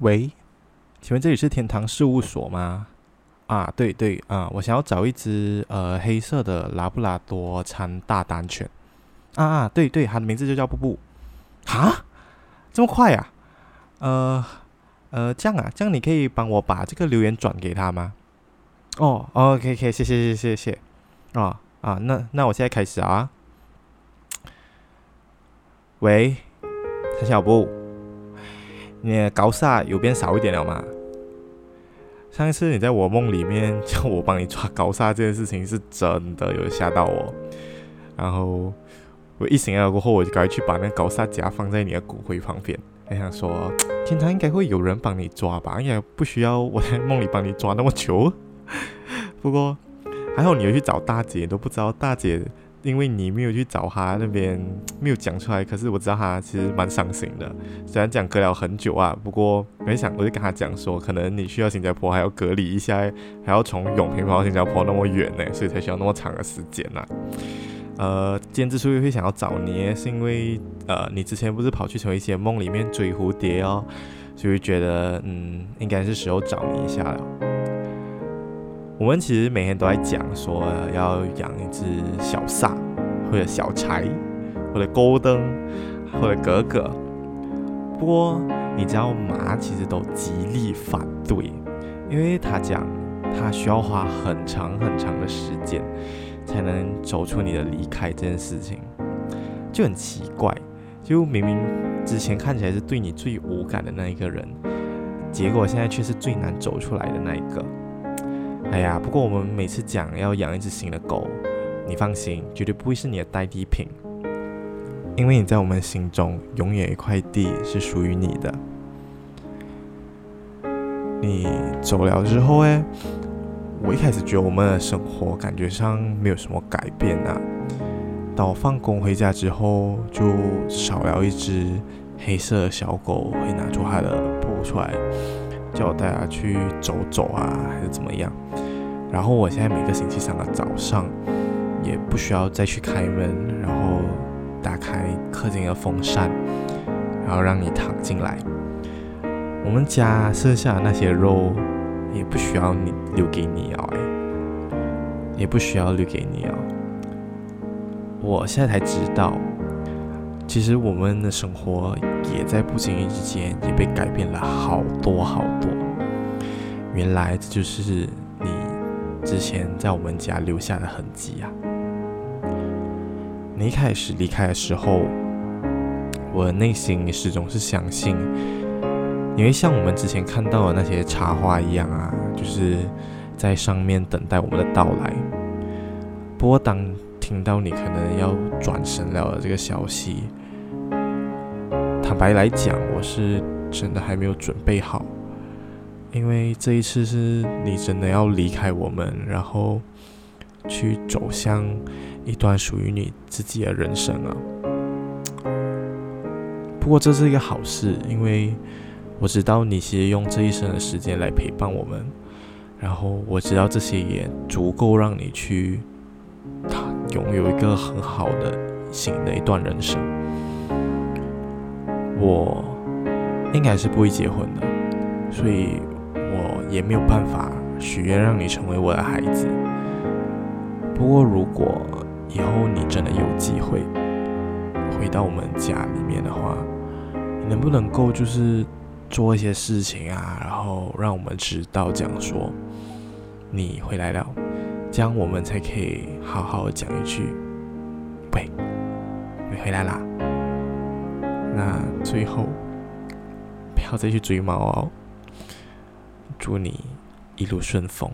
喂，请问这里是天堂事务所吗？啊，对对啊，我想要找一只呃黑色的拉布拉多掺大丹犬。啊啊，对对，它的名字就叫布布。哈，这么快呀？呃呃，这样啊，这样你可以帮我把这个留言转给他吗？哦，OK OK，谢谢谢谢谢。啊啊，那那我现在开始啊。喂，陈小布，你的高煞有变少一点了吗？上一次你在我梦里面叫我帮你抓高煞这件事情是真的有吓到我，然后我一醒来过后，我就赶快去把那高煞夹放在你的骨灰旁边，还想说天堂应该会有人帮你抓吧，应该不需要我在梦里帮你抓那么久。不过还好你有去找大姐，都不知道大姐。因为你没有去找他那边，没有讲出来，可是我知道他其实蛮伤心的。虽然讲隔了很久啊，不过没想我就跟他讲说，可能你需要新加坡还要隔离一下，还要从永平跑到新加坡那么远呢，所以才需要那么长的时间呐。呃，今天之所以会想要找你，是因为呃，你之前不是跑去从一些梦里面追蝴蝶哦，所以觉得嗯，应该是时候找你一下了。我们其实每天都在讲说要养一只小萨，或者小柴，或者勾登，或者格格。不过你知道妈其实都极力反对，因为他讲他需要花很长很长的时间才能走出你的离开这件事情，就很奇怪。就明明之前看起来是对你最无感的那一个人，结果现在却是最难走出来的那一个。哎呀，不过我们每次讲要养一只新的狗，你放心，绝对不会是你的代替品，因为你在我们心中永远一块地是属于你的。你走了之后，哎，我一开始觉得我们的生活感觉上没有什么改变啊。当我放工回家之后，就少了一只黑色的小狗会拿出它的布出来。叫我带他去走走啊，还是怎么样？然后我现在每个星期三的早上，也不需要再去开门，然后打开客厅的风扇，然后让你躺进来。我们家剩下的那些肉，也不需要你留给你哦，哎，也不需要留给你哦。我现在才知道。其实我们的生活也在不经意之间也被改变了好多好多。原来这就是你之前在我们家留下的痕迹啊！你一开始离开的时候，我的内心始终是相信你会像我们之前看到的那些插画一样啊，就是在上面等待我们的到来。不过当听到你可能要转身了的这个消息，坦白来讲，我是真的还没有准备好，因为这一次是你真的要离开我们，然后去走向一段属于你自己的人生啊。不过这是一个好事，因为我知道你其实用这一生的时间来陪伴我们，然后我知道这些也足够让你去。拥有一个很好的新的一段人生，我应该是不会结婚的，所以我也没有办法许愿让你成为我的孩子。不过，如果以后你真的有机会回到我们家里面的话，你能不能够就是做一些事情啊，然后让我们知道，讲说你回来了。这样我们才可以好好讲一句：“喂，你回来啦。”那最后不要再去追猫哦。祝你一路顺风。